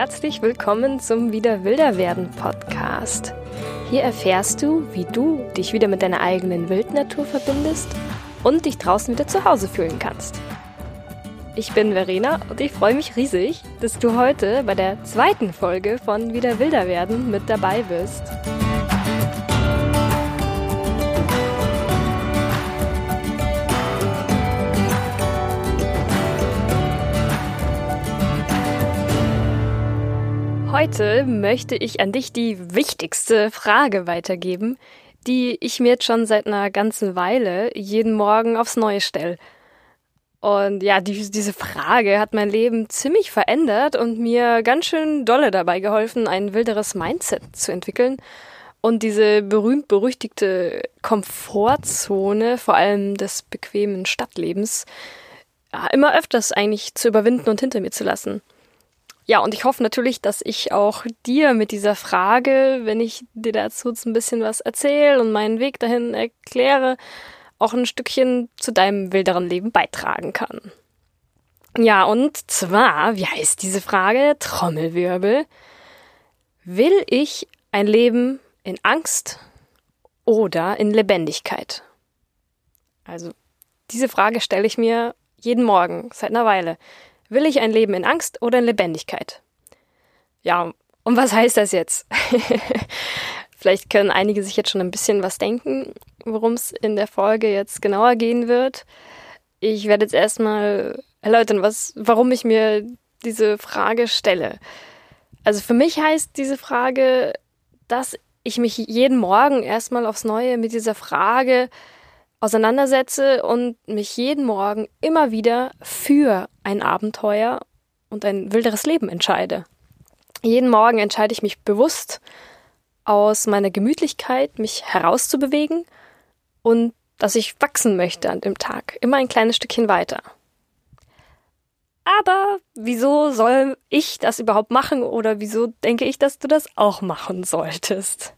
herzlich willkommen zum Wieder Wilder werden Podcast. Hier erfährst du, wie du dich wieder mit deiner eigenen Wildnatur verbindest und dich draußen wieder zu Hause fühlen kannst. Ich bin Verena und ich freue mich riesig, dass du heute bei der zweiten Folge von Wieder Wilder werden mit dabei bist. Heute möchte ich an dich die wichtigste Frage weitergeben, die ich mir jetzt schon seit einer ganzen Weile jeden Morgen aufs Neue stelle. Und ja, die, diese Frage hat mein Leben ziemlich verändert und mir ganz schön dolle dabei geholfen, ein wilderes Mindset zu entwickeln und diese berühmt-berüchtigte Komfortzone, vor allem des bequemen Stadtlebens, immer öfters eigentlich zu überwinden und hinter mir zu lassen. Ja, und ich hoffe natürlich, dass ich auch dir mit dieser Frage, wenn ich dir dazu jetzt ein bisschen was erzähle und meinen Weg dahin erkläre, auch ein Stückchen zu deinem wilderen Leben beitragen kann. Ja, und zwar, wie heißt diese Frage? Trommelwirbel. Will ich ein Leben in Angst oder in Lebendigkeit? Also, diese Frage stelle ich mir jeden Morgen seit einer Weile. Will ich ein Leben in Angst oder in Lebendigkeit? Ja, und was heißt das jetzt? Vielleicht können einige sich jetzt schon ein bisschen was denken, worum es in der Folge jetzt genauer gehen wird. Ich werde jetzt erstmal erläutern, was, warum ich mir diese Frage stelle. Also für mich heißt diese Frage, dass ich mich jeden Morgen erstmal aufs Neue mit dieser Frage auseinandersetze und mich jeden Morgen immer wieder für ein Abenteuer und ein wilderes Leben entscheide. Jeden Morgen entscheide ich mich bewusst aus meiner Gemütlichkeit, mich herauszubewegen und dass ich wachsen möchte an dem Tag, immer ein kleines Stückchen weiter. Aber wieso soll ich das überhaupt machen oder wieso denke ich, dass du das auch machen solltest?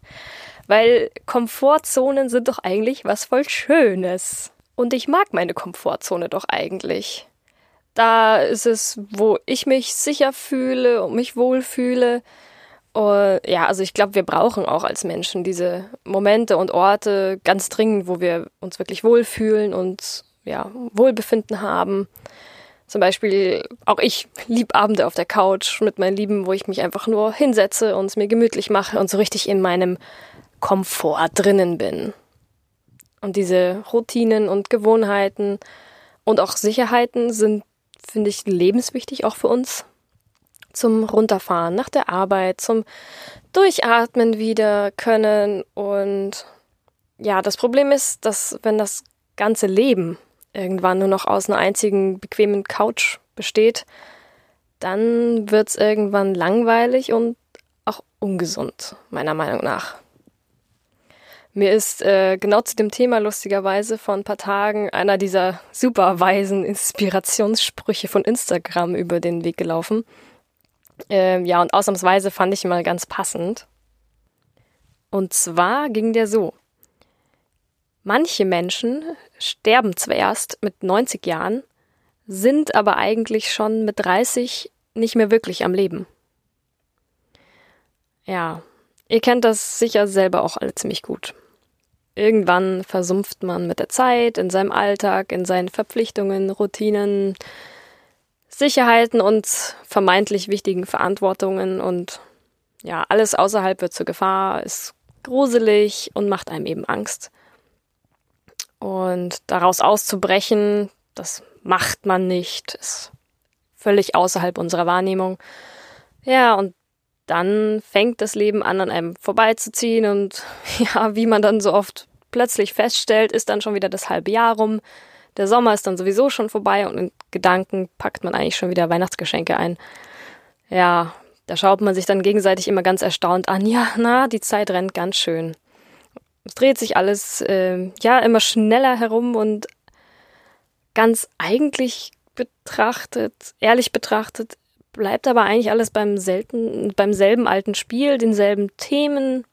Weil Komfortzonen sind doch eigentlich was voll Schönes. Und ich mag meine Komfortzone doch eigentlich. Da ist es, wo ich mich sicher fühle und mich wohlfühle. Und ja, also ich glaube, wir brauchen auch als Menschen diese Momente und Orte ganz dringend, wo wir uns wirklich wohlfühlen und ja, Wohlbefinden haben. Zum Beispiel auch ich lieb Abende auf der Couch mit meinen Lieben, wo ich mich einfach nur hinsetze und es mir gemütlich mache und so richtig in meinem Komfort drinnen bin. Und diese Routinen und Gewohnheiten und auch Sicherheiten sind, finde ich, lebenswichtig auch für uns. Zum Runterfahren nach der Arbeit, zum Durchatmen wieder können. Und ja, das Problem ist, dass wenn das ganze Leben irgendwann nur noch aus einer einzigen bequemen Couch besteht, dann wird es irgendwann langweilig und auch ungesund, meiner Meinung nach. Mir ist äh, genau zu dem Thema lustigerweise vor ein paar Tagen einer dieser super weisen Inspirationssprüche von Instagram über den Weg gelaufen. Ähm, ja, und ausnahmsweise fand ich ihn mal ganz passend. Und zwar ging der so. Manche Menschen sterben zwar erst mit 90 Jahren, sind aber eigentlich schon mit 30 nicht mehr wirklich am Leben. Ja, ihr kennt das sicher selber auch alle ziemlich gut. Irgendwann versumpft man mit der Zeit, in seinem Alltag, in seinen Verpflichtungen, Routinen, Sicherheiten und vermeintlich wichtigen Verantwortungen und ja, alles außerhalb wird zur Gefahr, ist gruselig und macht einem eben Angst. Und daraus auszubrechen, das macht man nicht, ist völlig außerhalb unserer Wahrnehmung. Ja, und dann fängt das Leben an, an einem vorbeizuziehen und ja, wie man dann so oft plötzlich feststellt, ist dann schon wieder das halbe Jahr rum. Der Sommer ist dann sowieso schon vorbei und in Gedanken packt man eigentlich schon wieder Weihnachtsgeschenke ein. Ja, da schaut man sich dann gegenseitig immer ganz erstaunt an. Ja, na, die Zeit rennt ganz schön. Es dreht sich alles, äh, ja, immer schneller herum und ganz eigentlich betrachtet, ehrlich betrachtet, bleibt aber eigentlich alles beim selten, beim selben alten Spiel, denselben Themen.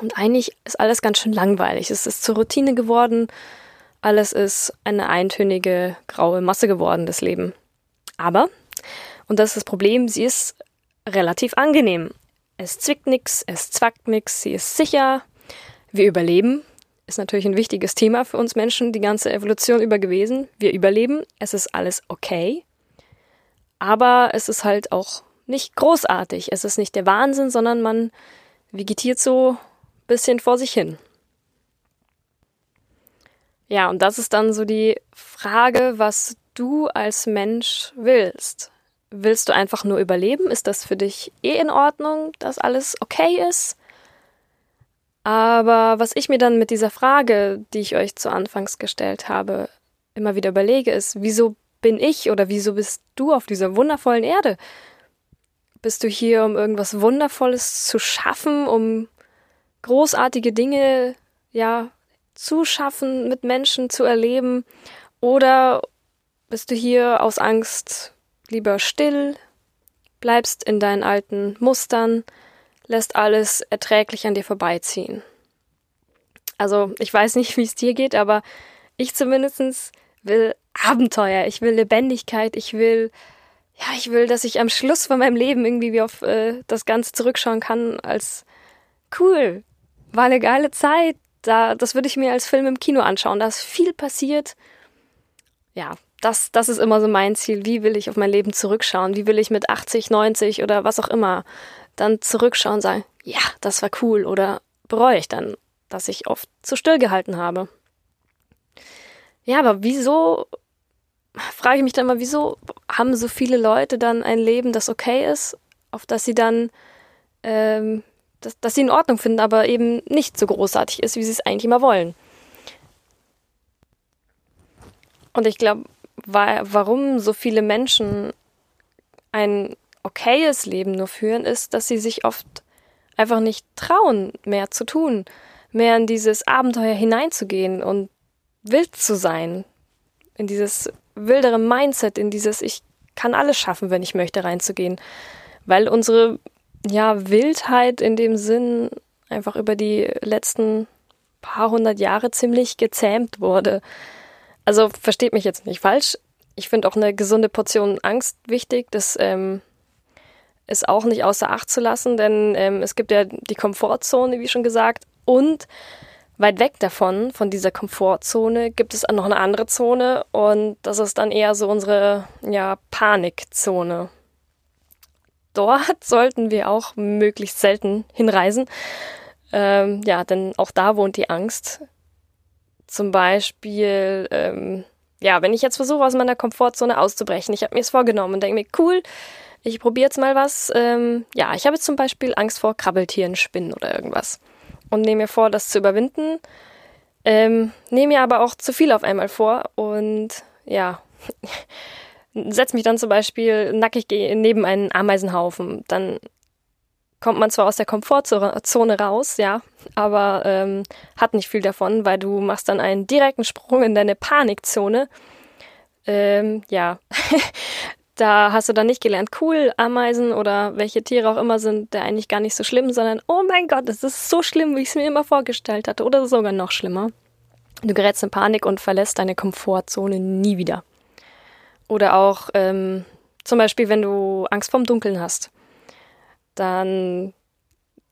Und eigentlich ist alles ganz schön langweilig. Es ist zur Routine geworden. Alles ist eine eintönige graue Masse geworden, das Leben. Aber, und das ist das Problem, sie ist relativ angenehm. Es zwickt nix, es zwackt nix, sie ist sicher. Wir überleben. Ist natürlich ein wichtiges Thema für uns Menschen, die ganze Evolution über gewesen. Wir überleben, es ist alles okay. Aber es ist halt auch nicht großartig. Es ist nicht der Wahnsinn, sondern man vegetiert so ein bisschen vor sich hin. Ja, und das ist dann so die Frage, was du als Mensch willst. Willst du einfach nur überleben? Ist das für dich eh in Ordnung, dass alles okay ist? Aber was ich mir dann mit dieser Frage, die ich euch zu Anfangs gestellt habe, immer wieder überlege, ist, wieso bin ich oder wieso bist du auf dieser wundervollen Erde? Bist du hier, um irgendwas Wundervolles zu schaffen, um großartige Dinge, ja, zu schaffen, mit Menschen zu erleben? Oder bist du hier aus Angst lieber still, bleibst in deinen alten Mustern, lässt alles erträglich an dir vorbeiziehen? Also, ich weiß nicht, wie es dir geht, aber ich zumindest will Abenteuer, ich will Lebendigkeit, ich will ja, ich will, dass ich am Schluss von meinem Leben irgendwie wie auf äh, das Ganze zurückschauen kann als cool, war eine geile Zeit. Da, das würde ich mir als Film im Kino anschauen. Da ist viel passiert. Ja, das, das ist immer so mein Ziel. Wie will ich auf mein Leben zurückschauen? Wie will ich mit 80, 90 oder was auch immer dann zurückschauen und sagen, ja, das war cool oder bereue ich dann, dass ich oft zu still gehalten habe? Ja, aber wieso frage ich mich dann mal, wieso haben so viele Leute dann ein Leben, das okay ist, auf das sie dann, ähm, das, das sie in Ordnung finden, aber eben nicht so großartig ist, wie sie es eigentlich immer wollen. Und ich glaube, warum so viele Menschen ein okayes Leben nur führen, ist, dass sie sich oft einfach nicht trauen, mehr zu tun, mehr in dieses Abenteuer hineinzugehen und wild zu sein, in dieses wildere Mindset, in dieses Ich kann alles schaffen, wenn ich möchte, reinzugehen. Weil unsere ja, Wildheit in dem Sinn einfach über die letzten paar hundert Jahre ziemlich gezähmt wurde. Also versteht mich jetzt nicht falsch. Ich finde auch eine gesunde Portion Angst wichtig. Das ähm, ist auch nicht außer Acht zu lassen, denn ähm, es gibt ja die Komfortzone, wie schon gesagt, und Weit weg davon, von dieser Komfortzone, gibt es noch eine andere Zone und das ist dann eher so unsere ja, Panikzone. Dort sollten wir auch möglichst selten hinreisen. Ähm, ja, denn auch da wohnt die Angst. Zum Beispiel, ähm, ja, wenn ich jetzt versuche, aus meiner Komfortzone auszubrechen, ich habe mir es vorgenommen und denke mir, cool, ich probiere jetzt mal was. Ähm, ja, ich habe jetzt zum Beispiel Angst vor Krabbeltieren, Spinnen oder irgendwas und nehme mir vor, das zu überwinden. Ähm, nehme mir aber auch zu viel auf einmal vor und ja, setze mich dann zum Beispiel nackig neben einen Ameisenhaufen. Dann kommt man zwar aus der Komfortzone raus, ja, aber ähm, hat nicht viel davon, weil du machst dann einen direkten Sprung in deine Panikzone. Ähm, ja, da hast du dann nicht gelernt, cool, Ameisen oder welche Tiere auch immer sind, der eigentlich gar nicht so schlimm, sondern oh mein Gott, es ist so schlimm, wie ich es mir immer vorgestellt hatte oder sogar noch schlimmer. Du gerätst in Panik und verlässt deine Komfortzone nie wieder. Oder auch ähm, zum Beispiel, wenn du Angst vorm Dunkeln hast, dann,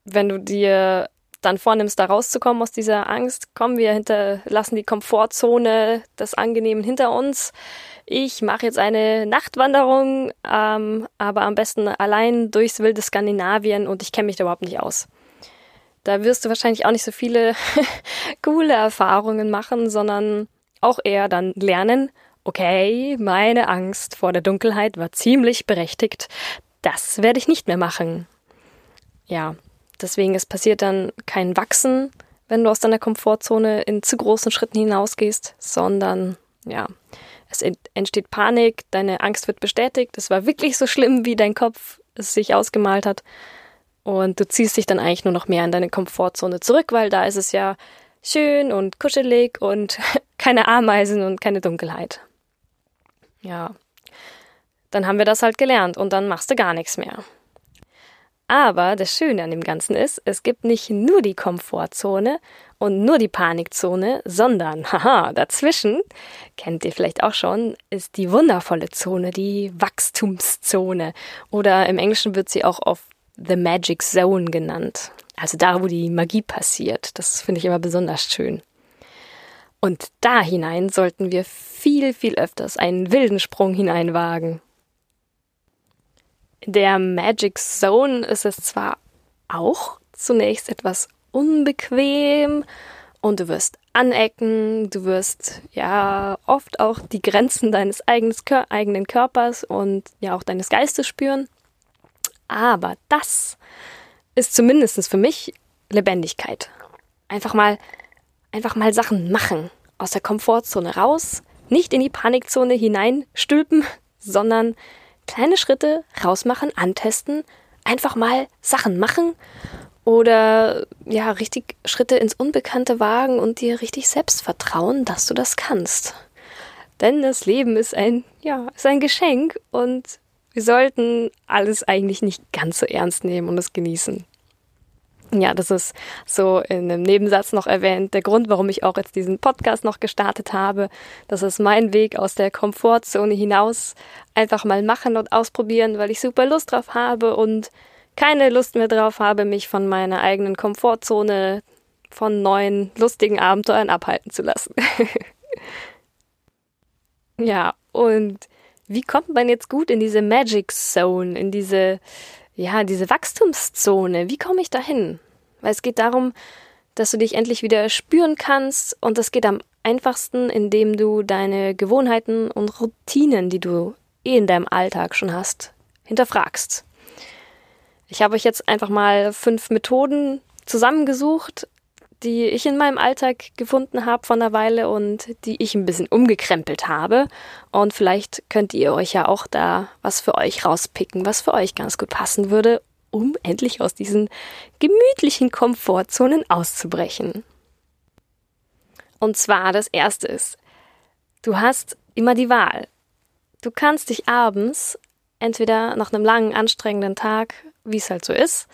wenn du dir dann vornimmst, da rauszukommen aus dieser Angst, kommen wir hinter, lassen die Komfortzone des Angenehmen hinter uns ich mache jetzt eine Nachtwanderung, ähm, aber am besten allein durchs wilde Skandinavien und ich kenne mich da überhaupt nicht aus. Da wirst du wahrscheinlich auch nicht so viele coole Erfahrungen machen, sondern auch eher dann lernen, okay, meine Angst vor der Dunkelheit war ziemlich berechtigt. Das werde ich nicht mehr machen. Ja, deswegen es passiert dann kein Wachsen, wenn du aus deiner Komfortzone in zu großen Schritten hinausgehst, sondern ja, es entsteht Panik, deine Angst wird bestätigt, es war wirklich so schlimm, wie dein Kopf es sich ausgemalt hat. Und du ziehst dich dann eigentlich nur noch mehr in deine Komfortzone zurück, weil da ist es ja schön und kuschelig und keine Ameisen und keine Dunkelheit. Ja. Dann haben wir das halt gelernt und dann machst du gar nichts mehr. Aber das Schöne an dem Ganzen ist, es gibt nicht nur die Komfortzone und nur die Panikzone, sondern, haha, dazwischen, kennt ihr vielleicht auch schon, ist die wundervolle Zone, die Wachstumszone. Oder im Englischen wird sie auch oft The Magic Zone genannt. Also da, wo die Magie passiert. Das finde ich immer besonders schön. Und da hinein sollten wir viel, viel öfters einen wilden Sprung hineinwagen. Der Magic Zone ist es zwar auch zunächst etwas unbequem und du wirst anecken, du wirst ja oft auch die Grenzen deines eigenen Körpers und ja auch deines Geistes spüren. Aber das ist zumindest für mich Lebendigkeit. Einfach mal, einfach mal Sachen machen, aus der Komfortzone raus, nicht in die Panikzone hineinstülpen, sondern kleine Schritte rausmachen, antesten, einfach mal Sachen machen oder ja, richtig Schritte ins Unbekannte wagen und dir richtig selbst vertrauen, dass du das kannst. Denn das Leben ist ein, ja, ist ein Geschenk und wir sollten alles eigentlich nicht ganz so ernst nehmen und es genießen. Ja, das ist so in einem Nebensatz noch erwähnt, der Grund, warum ich auch jetzt diesen Podcast noch gestartet habe. Das ist mein Weg aus der Komfortzone hinaus. Einfach mal machen und ausprobieren, weil ich super Lust drauf habe und keine Lust mehr drauf habe, mich von meiner eigenen Komfortzone von neuen lustigen Abenteuern abhalten zu lassen. ja, und wie kommt man jetzt gut in diese Magic Zone, in diese, ja, diese Wachstumszone? Wie komme ich dahin? Weil es geht darum, dass du dich endlich wieder spüren kannst und das geht am einfachsten, indem du deine Gewohnheiten und Routinen, die du eh in deinem Alltag schon hast, hinterfragst. Ich habe euch jetzt einfach mal fünf Methoden zusammengesucht, die ich in meinem Alltag gefunden habe von der Weile und die ich ein bisschen umgekrempelt habe. Und vielleicht könnt ihr euch ja auch da was für euch rauspicken, was für euch ganz gut passen würde, um endlich aus diesen gemütlichen Komfortzonen auszubrechen. Und zwar das erste ist, du hast immer die Wahl. Du kannst dich abends entweder nach einem langen, anstrengenden Tag wie es halt so ist,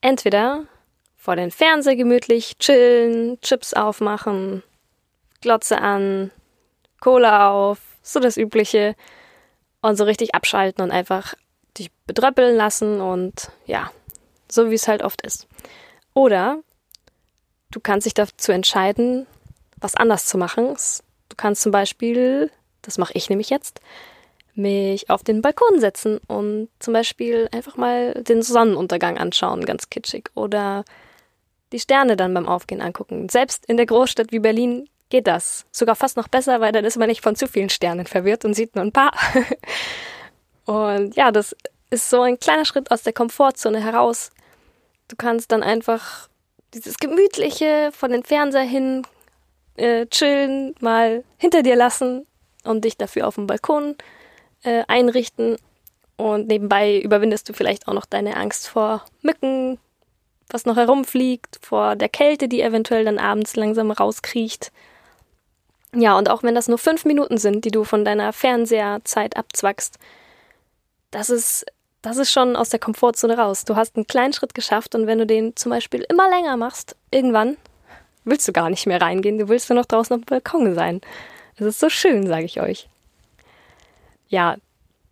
entweder vor den Fernseher gemütlich chillen, Chips aufmachen, Glotze an, Cola auf, so das Übliche und so richtig abschalten und einfach dich bedröppeln lassen und ja, so wie es halt oft ist. Oder du kannst dich dazu entscheiden, was anders zu machen. Du kannst zum Beispiel, das mache ich nämlich jetzt, mich auf den Balkon setzen und zum Beispiel einfach mal den Sonnenuntergang anschauen, ganz kitschig. Oder die Sterne dann beim Aufgehen angucken. Selbst in der Großstadt wie Berlin geht das. Sogar fast noch besser, weil dann ist man nicht von zu vielen Sternen verwirrt und sieht nur ein paar. und ja, das ist so ein kleiner Schritt aus der Komfortzone heraus. Du kannst dann einfach dieses gemütliche von den Fernseher hin äh, chillen, mal hinter dir lassen und dich dafür auf dem Balkon äh, einrichten. Und nebenbei überwindest du vielleicht auch noch deine Angst vor Mücken, was noch herumfliegt, vor der Kälte, die eventuell dann abends langsam rauskriecht. Ja, und auch wenn das nur fünf Minuten sind, die du von deiner Fernseherzeit abzwackst, das ist, das ist schon aus der Komfortzone raus. Du hast einen kleinen Schritt geschafft und wenn du den zum Beispiel immer länger machst, irgendwann willst du gar nicht mehr reingehen, du willst nur noch draußen auf dem Balkon sein. Es ist so schön, sage ich euch. Ja,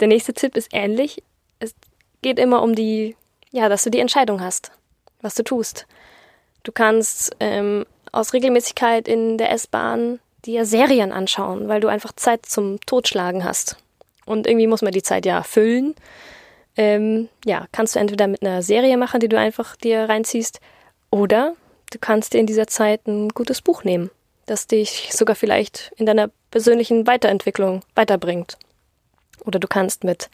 der nächste Tipp ist ähnlich. Es geht immer um die, ja, dass du die Entscheidung hast, was du tust. Du kannst ähm, aus Regelmäßigkeit in der S-Bahn dir Serien anschauen, weil du einfach Zeit zum Totschlagen hast. Und irgendwie muss man die Zeit ja füllen. Ähm, ja, kannst du entweder mit einer Serie machen, die du einfach dir reinziehst, oder du kannst dir in dieser Zeit ein gutes Buch nehmen, das dich sogar vielleicht in deiner persönlichen Weiterentwicklung weiterbringt. Oder du kannst mit,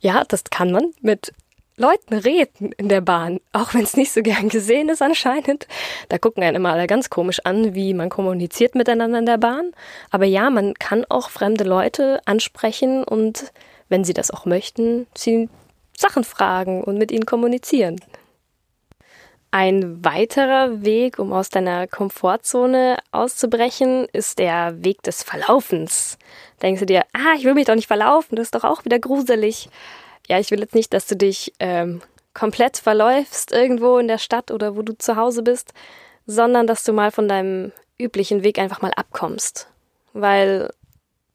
ja, das kann man, mit Leuten reden in der Bahn, auch wenn es nicht so gern gesehen ist anscheinend. Da gucken einen immer alle ganz komisch an, wie man kommuniziert miteinander in der Bahn. Aber ja, man kann auch fremde Leute ansprechen und, wenn sie das auch möchten, sie Sachen fragen und mit ihnen kommunizieren. Ein weiterer Weg, um aus deiner Komfortzone auszubrechen, ist der Weg des Verlaufens. Denkst du dir, ah, ich will mich doch nicht verlaufen, das ist doch auch wieder gruselig. Ja, ich will jetzt nicht, dass du dich ähm, komplett verläufst irgendwo in der Stadt oder wo du zu Hause bist, sondern dass du mal von deinem üblichen Weg einfach mal abkommst. Weil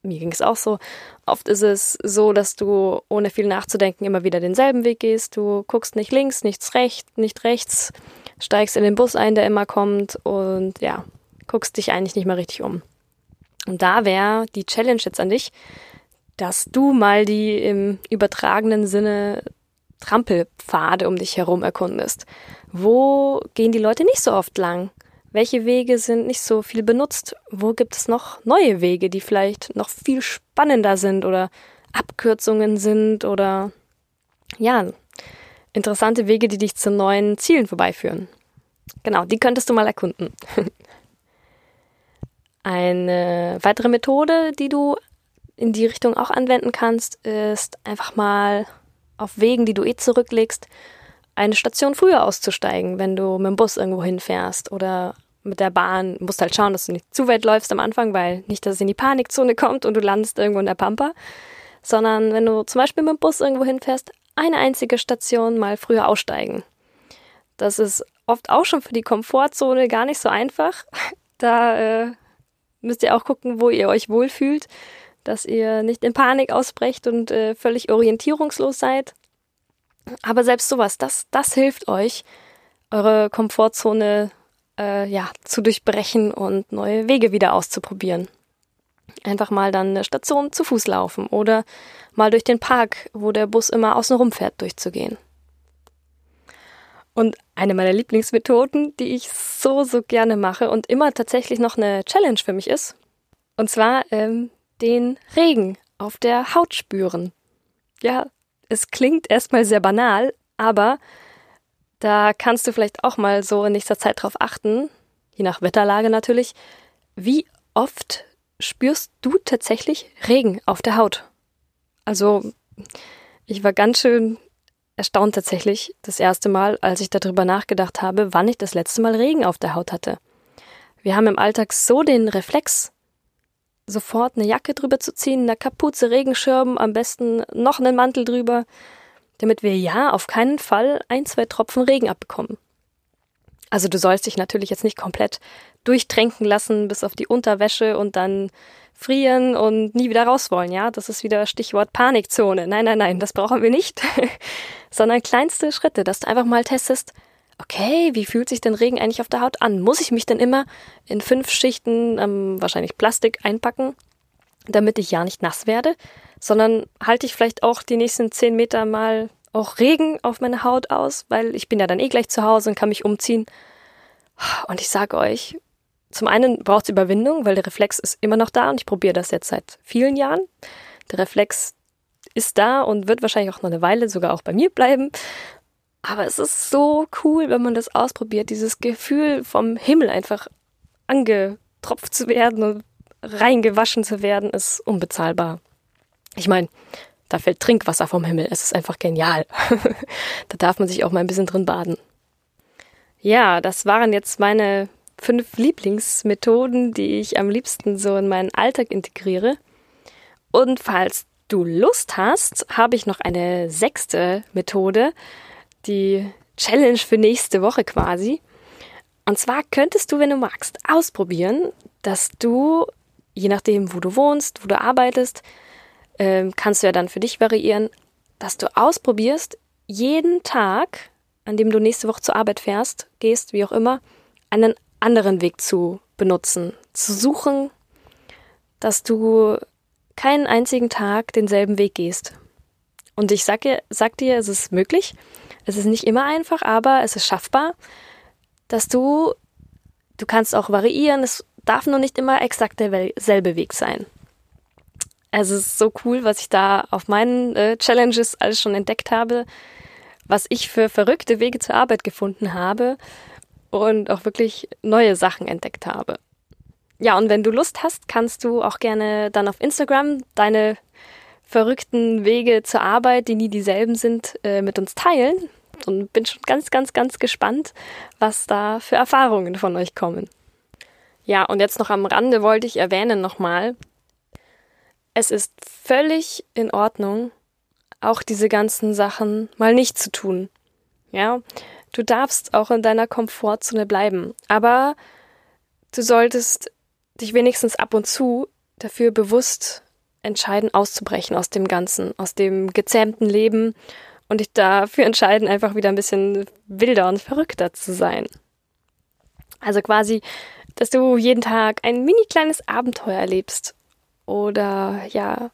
mir ging es auch so. Oft ist es so, dass du ohne viel nachzudenken immer wieder denselben Weg gehst. Du guckst nicht links, nichts rechts, nicht rechts, steigst in den Bus ein, der immer kommt und ja, guckst dich eigentlich nicht mehr richtig um. Und da wäre die Challenge jetzt an dich, dass du mal die im übertragenen Sinne Trampelpfade um dich herum erkundest. Wo gehen die Leute nicht so oft lang? Welche Wege sind nicht so viel benutzt? Wo gibt es noch neue Wege, die vielleicht noch viel spannender sind oder Abkürzungen sind oder ja, interessante Wege, die dich zu neuen Zielen vorbeiführen? Genau, die könntest du mal erkunden. Eine weitere Methode, die du in die Richtung auch anwenden kannst, ist einfach mal auf Wegen, die du eh zurücklegst, eine Station früher auszusteigen, wenn du mit dem Bus irgendwo hinfährst oder mit der Bahn. Du musst halt schauen, dass du nicht zu weit läufst am Anfang, weil nicht, dass es in die Panikzone kommt und du landest irgendwo in der Pampa, sondern wenn du zum Beispiel mit dem Bus irgendwo hinfährst, eine einzige Station mal früher aussteigen. Das ist oft auch schon für die Komfortzone gar nicht so einfach. Da äh, müsst ihr auch gucken, wo ihr euch wohlfühlt, dass ihr nicht in Panik ausbrecht und äh, völlig orientierungslos seid. Aber selbst sowas, das, das hilft euch, eure Komfortzone äh, ja, zu durchbrechen und neue Wege wieder auszuprobieren. Einfach mal dann eine Station zu Fuß laufen oder mal durch den Park, wo der Bus immer außen rumfährt, durchzugehen. Und eine meiner Lieblingsmethoden, die ich so, so gerne mache und immer tatsächlich noch eine Challenge für mich ist, und zwar ähm, den Regen auf der Haut spüren. Ja, es klingt erstmal sehr banal, aber da kannst du vielleicht auch mal so in nächster Zeit drauf achten, je nach Wetterlage natürlich, wie oft spürst du tatsächlich Regen auf der Haut? Also, ich war ganz schön erstaunt tatsächlich das erste Mal, als ich darüber nachgedacht habe, wann ich das letzte Mal Regen auf der Haut hatte. Wir haben im Alltag so den Reflex, sofort eine Jacke drüber zu ziehen, eine Kapuze, Regenschirm, am besten noch einen Mantel drüber, damit wir ja auf keinen Fall ein, zwei Tropfen Regen abbekommen. Also du sollst dich natürlich jetzt nicht komplett durchtränken lassen bis auf die Unterwäsche und dann frieren und nie wieder raus wollen, ja? Das ist wieder Stichwort Panikzone. Nein, nein, nein, das brauchen wir nicht. Sondern kleinste Schritte, dass du einfach mal testest, okay, wie fühlt sich denn Regen eigentlich auf der Haut an? Muss ich mich denn immer in fünf Schichten ähm, wahrscheinlich Plastik einpacken, damit ich ja nicht nass werde? Sondern halte ich vielleicht auch die nächsten zehn Meter mal auch Regen auf meine Haut aus, weil ich bin ja dann eh gleich zu Hause und kann mich umziehen. Und ich sage euch, zum einen braucht es Überwindung, weil der Reflex ist immer noch da und ich probiere das jetzt seit vielen Jahren. Der Reflex ist da und wird wahrscheinlich auch noch eine Weile sogar auch bei mir bleiben. Aber es ist so cool, wenn man das ausprobiert, dieses Gefühl vom Himmel einfach angetropft zu werden und reingewaschen zu werden, ist unbezahlbar. Ich meine, da fällt Trinkwasser vom Himmel. Es ist einfach genial. da darf man sich auch mal ein bisschen drin baden. Ja, das waren jetzt meine fünf Lieblingsmethoden, die ich am liebsten so in meinen Alltag integriere. Und falls du Lust hast, habe ich noch eine sechste Methode, die Challenge für nächste Woche quasi. Und zwar könntest du, wenn du magst, ausprobieren, dass du, je nachdem, wo du wohnst, wo du arbeitest, äh, kannst du ja dann für dich variieren, dass du ausprobierst, jeden Tag, an dem du nächste Woche zur Arbeit fährst, gehst, wie auch immer, einen anderen Weg zu benutzen, zu suchen, dass du keinen einzigen Tag denselben Weg gehst. Und ich sag, sag dir, es ist möglich. Es ist nicht immer einfach, aber es ist schaffbar, dass du, du kannst auch variieren. Es darf nur nicht immer exakt derselbe Weg sein. Es ist so cool, was ich da auf meinen äh, Challenges alles schon entdeckt habe, was ich für verrückte Wege zur Arbeit gefunden habe und auch wirklich neue Sachen entdeckt habe. Ja, und wenn du Lust hast, kannst du auch gerne dann auf Instagram deine verrückten Wege zur Arbeit, die nie dieselben sind, äh, mit uns teilen. Und bin schon ganz, ganz, ganz gespannt, was da für Erfahrungen von euch kommen. Ja, und jetzt noch am Rande wollte ich erwähnen nochmal, es ist völlig in Ordnung, auch diese ganzen Sachen mal nicht zu tun. Ja, Du darfst auch in deiner Komfortzone bleiben, aber du solltest dich wenigstens ab und zu dafür bewusst entscheiden, auszubrechen aus dem Ganzen, aus dem gezähmten Leben und dich dafür entscheiden, einfach wieder ein bisschen wilder und verrückter zu sein. Also quasi, dass du jeden Tag ein mini kleines Abenteuer erlebst oder ja,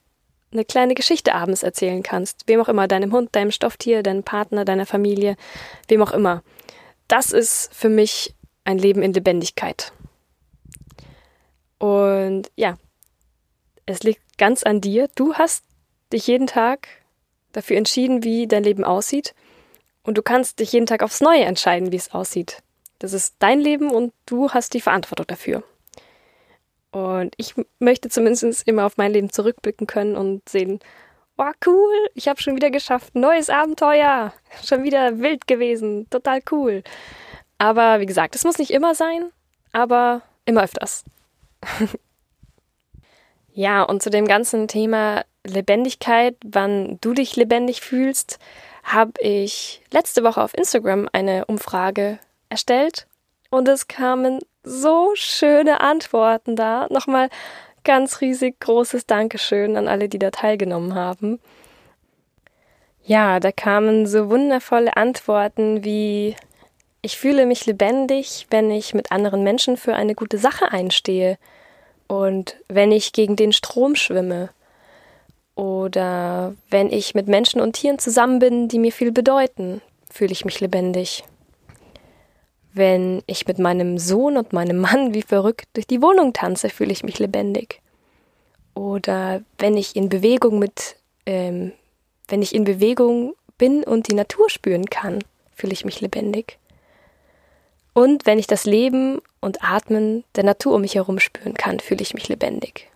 eine kleine Geschichte abends erzählen kannst. Wem auch immer, deinem Hund, deinem Stofftier, deinem Partner, deiner Familie, wem auch immer. Das ist für mich ein Leben in Lebendigkeit. Und ja, es liegt ganz an dir. Du hast dich jeden Tag dafür entschieden, wie dein Leben aussieht. Und du kannst dich jeden Tag aufs Neue entscheiden, wie es aussieht. Das ist dein Leben und du hast die Verantwortung dafür. Und ich möchte zumindest immer auf mein Leben zurückblicken können und sehen, oh cool, ich habe schon wieder geschafft, neues Abenteuer, schon wieder wild gewesen, total cool. Aber wie gesagt, es muss nicht immer sein, aber immer öfters. ja, und zu dem ganzen Thema Lebendigkeit, wann du dich lebendig fühlst, habe ich letzte Woche auf Instagram eine Umfrage erstellt und es kamen so schöne Antworten da. Nochmal ganz riesig großes Dankeschön an alle, die da teilgenommen haben. Ja, da kamen so wundervolle Antworten wie ich fühle mich lebendig, wenn ich mit anderen Menschen für eine gute Sache einstehe und wenn ich gegen den Strom schwimme oder wenn ich mit Menschen und Tieren zusammen bin, die mir viel bedeuten, fühle ich mich lebendig wenn ich mit meinem Sohn und meinem Mann wie verrückt durch die Wohnung tanze, fühle ich mich lebendig. Oder wenn ich in Bewegung mit, ähm, wenn ich in Bewegung bin und die Natur spüren kann, fühle ich mich lebendig. Und wenn ich das Leben und Atmen der Natur um mich herum spüren kann, fühle ich mich lebendig.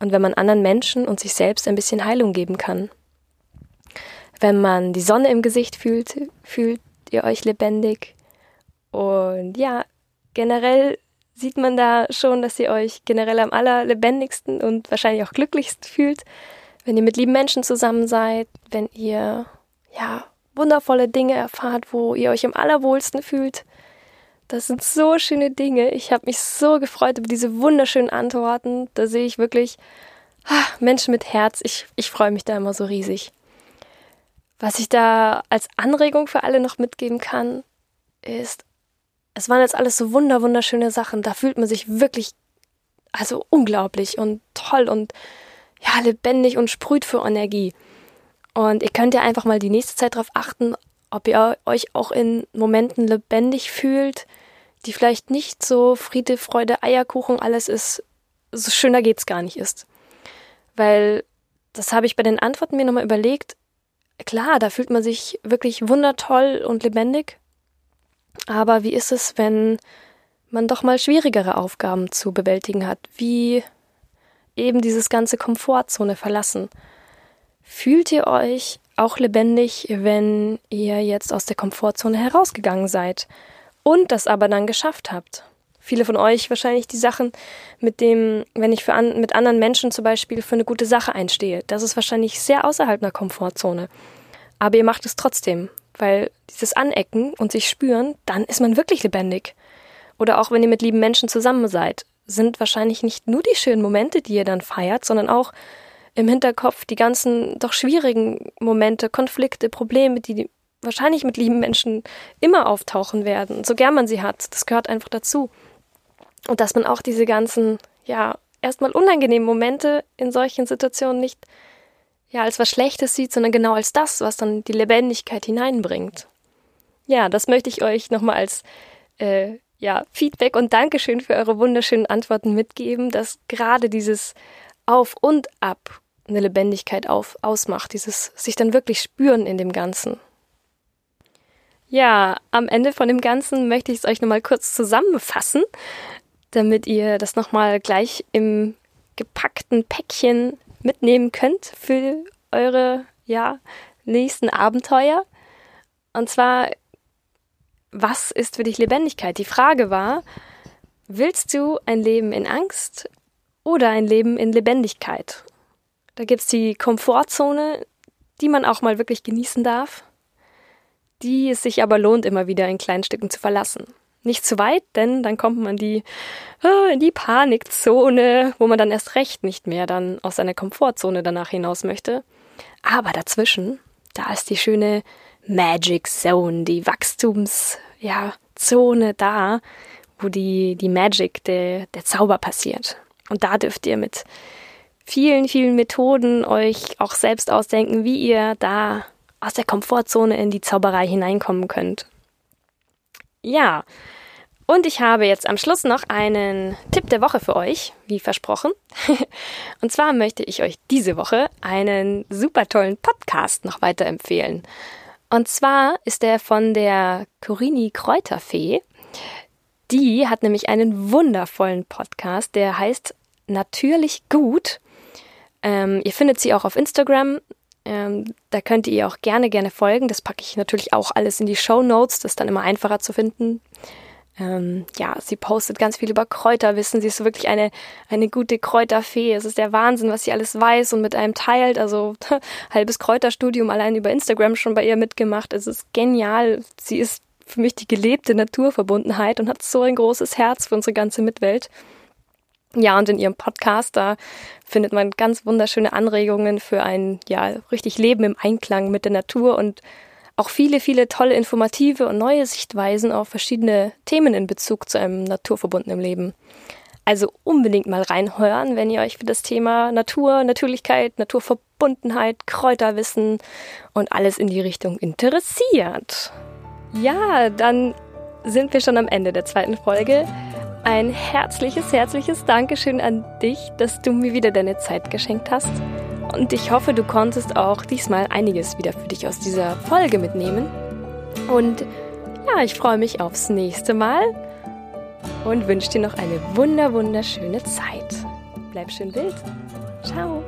Und wenn man anderen Menschen und sich selbst ein bisschen Heilung geben kann. Wenn man die Sonne im Gesicht fühlt, fühlt ihr euch lebendig. Und ja, generell sieht man da schon, dass ihr euch generell am allerlebendigsten und wahrscheinlich auch glücklichst fühlt, wenn ihr mit lieben Menschen zusammen seid, wenn ihr ja wundervolle Dinge erfahrt, wo ihr euch am allerwohlsten fühlt. Das sind so schöne Dinge. Ich habe mich so gefreut über diese wunderschönen Antworten. Da sehe ich wirklich ah, Menschen mit Herz. Ich, ich freue mich da immer so riesig. Was ich da als Anregung für alle noch mitgeben kann, ist es waren jetzt alles so wunder, wunderschöne Sachen. Da fühlt man sich wirklich, also unglaublich und toll und ja, lebendig und sprüht für Energie. Und ihr könnt ja einfach mal die nächste Zeit darauf achten, ob ihr euch auch in Momenten lebendig fühlt, die vielleicht nicht so Friede, Freude, Eierkuchen, alles ist, so schöner geht's gar nicht ist. Weil, das habe ich bei den Antworten mir nochmal überlegt, klar, da fühlt man sich wirklich wundertoll und lebendig. Aber wie ist es, wenn man doch mal schwierigere Aufgaben zu bewältigen hat, wie eben dieses ganze Komfortzone verlassen? Fühlt ihr euch auch lebendig, wenn ihr jetzt aus der Komfortzone herausgegangen seid und das aber dann geschafft habt? Viele von euch wahrscheinlich die Sachen mit dem, wenn ich für an, mit anderen Menschen zum Beispiel für eine gute Sache einstehe. Das ist wahrscheinlich sehr außerhalb einer Komfortzone. Aber ihr macht es trotzdem, weil dieses Anecken und sich spüren, dann ist man wirklich lebendig. Oder auch wenn ihr mit lieben Menschen zusammen seid, sind wahrscheinlich nicht nur die schönen Momente, die ihr dann feiert, sondern auch im Hinterkopf die ganzen doch schwierigen Momente, Konflikte, Probleme, die wahrscheinlich mit lieben Menschen immer auftauchen werden, so gern man sie hat. Das gehört einfach dazu. Und dass man auch diese ganzen, ja, erstmal unangenehmen Momente in solchen Situationen nicht ja als was Schlechtes sieht, sondern genau als das, was dann die Lebendigkeit hineinbringt. Ja, das möchte ich euch nochmal als äh, ja, Feedback und Dankeschön für eure wunderschönen Antworten mitgeben, dass gerade dieses Auf und Ab eine Lebendigkeit auf, ausmacht, dieses sich dann wirklich spüren in dem Ganzen. Ja, am Ende von dem Ganzen möchte ich es euch nochmal kurz zusammenfassen, damit ihr das nochmal gleich im gepackten Päckchen mitnehmen könnt für eure ja, nächsten Abenteuer. Und zwar, was ist für dich Lebendigkeit? Die Frage war, willst du ein Leben in Angst oder ein Leben in Lebendigkeit? Da gibt es die Komfortzone, die man auch mal wirklich genießen darf. die es sich aber lohnt, immer wieder in kleinen Stücken zu verlassen. Nicht zu weit, denn dann kommt man die, äh, in die Panikzone, wo man dann erst recht nicht mehr dann aus seiner Komfortzone danach hinaus möchte. Aber dazwischen, da ist die schöne Magic Zone, die Wachstumszone ja, da, wo die, die Magic, der, der Zauber passiert. Und da dürft ihr mit vielen, vielen Methoden euch auch selbst ausdenken, wie ihr da aus der Komfortzone in die Zauberei hineinkommen könnt. Ja, und ich habe jetzt am Schluss noch einen Tipp der Woche für euch, wie versprochen. und zwar möchte ich euch diese Woche einen super tollen Podcast noch weiterempfehlen. Und zwar ist der von der Corini Kräuterfee. Die hat nämlich einen wundervollen Podcast, der heißt Natürlich gut. Ähm, ihr findet sie auch auf Instagram. Ähm, da könnt ihr ihr auch gerne, gerne folgen. Das packe ich natürlich auch alles in die Show Notes. Das ist dann immer einfacher zu finden. Ähm, ja, sie postet ganz viel über Kräuterwissen. Sie ist wirklich eine, eine gute Kräuterfee. Es ist der Wahnsinn, was sie alles weiß und mit einem teilt. Also halbes Kräuterstudium allein über Instagram schon bei ihr mitgemacht. Es ist genial. Sie ist für mich die gelebte Naturverbundenheit und hat so ein großes Herz für unsere ganze Mitwelt. Ja, und in ihrem Podcast, da findet man ganz wunderschöne Anregungen für ein, ja, richtig Leben im Einklang mit der Natur und auch viele, viele tolle informative und neue Sichtweisen auf verschiedene Themen in Bezug zu einem naturverbundenen Leben. Also unbedingt mal reinhören, wenn ihr euch für das Thema Natur, Natürlichkeit, Naturverbundenheit, Kräuterwissen und alles in die Richtung interessiert. Ja, dann sind wir schon am Ende der zweiten Folge. Ein herzliches, herzliches Dankeschön an dich, dass du mir wieder deine Zeit geschenkt hast. Und ich hoffe, du konntest auch diesmal einiges wieder für dich aus dieser Folge mitnehmen. Und ja, ich freue mich aufs nächste Mal und wünsche dir noch eine wunder, wunderschöne Zeit. Bleib schön wild. Ciao.